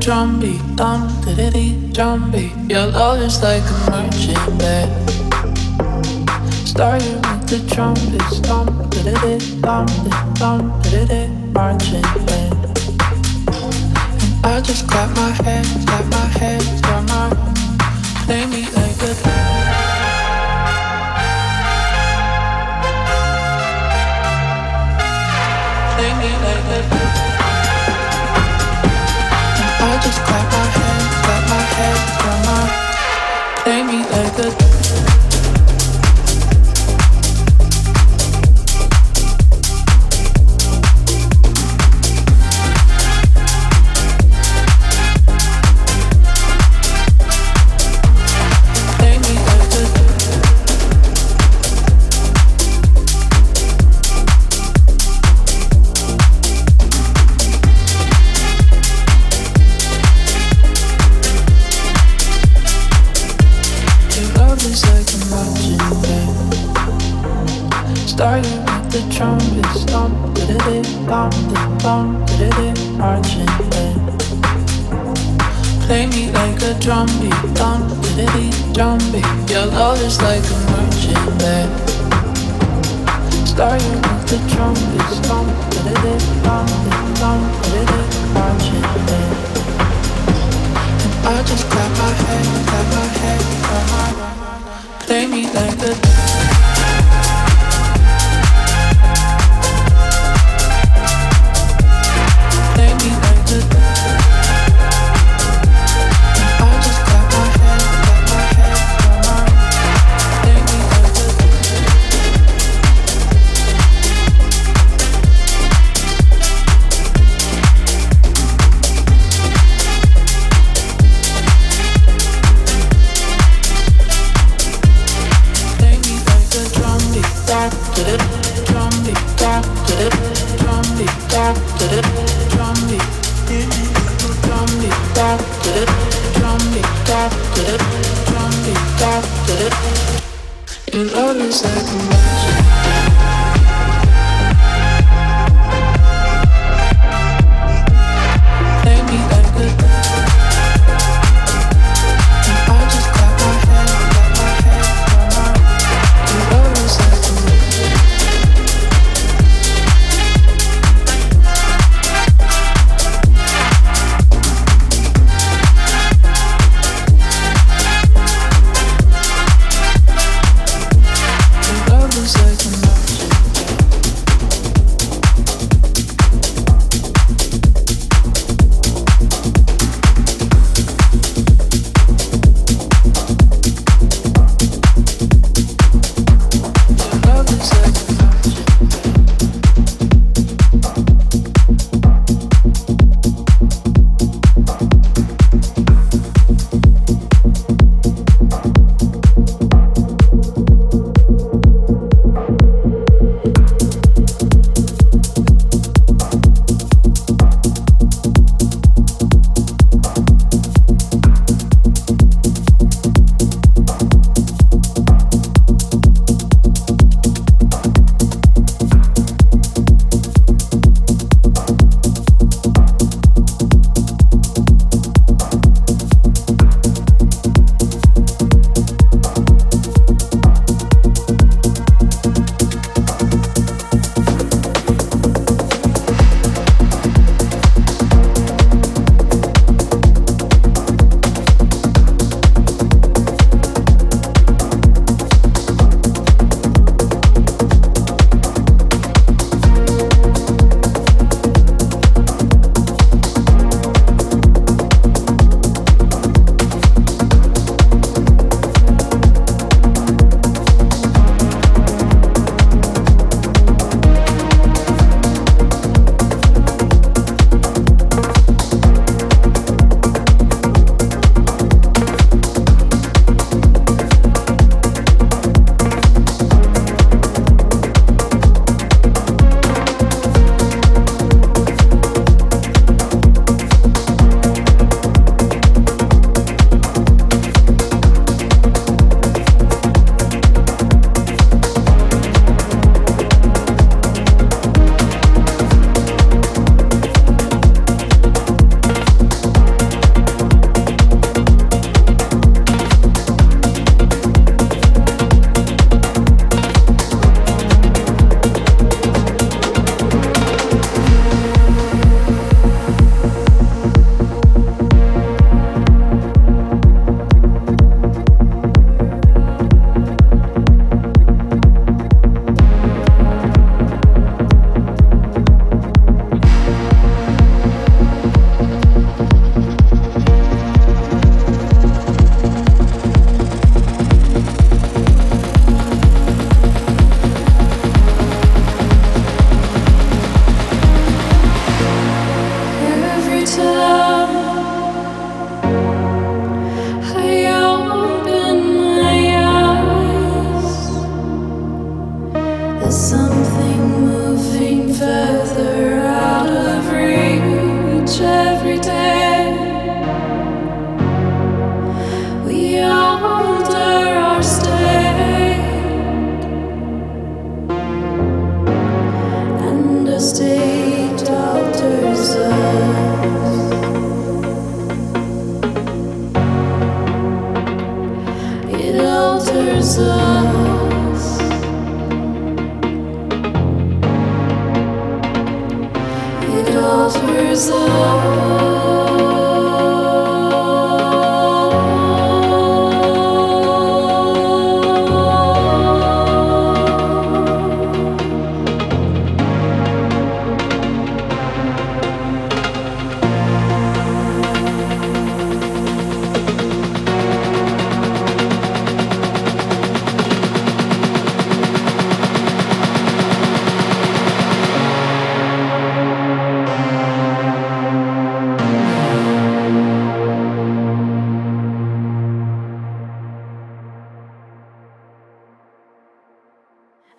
Drum beat, dum diddy drum beat. Your love is like a marching band. Starting with the trumpets, dum diddy dum dum diddy marching band. And I just clap my hands, clap my hands, clap my play me like a like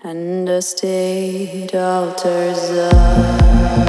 and the state alters us.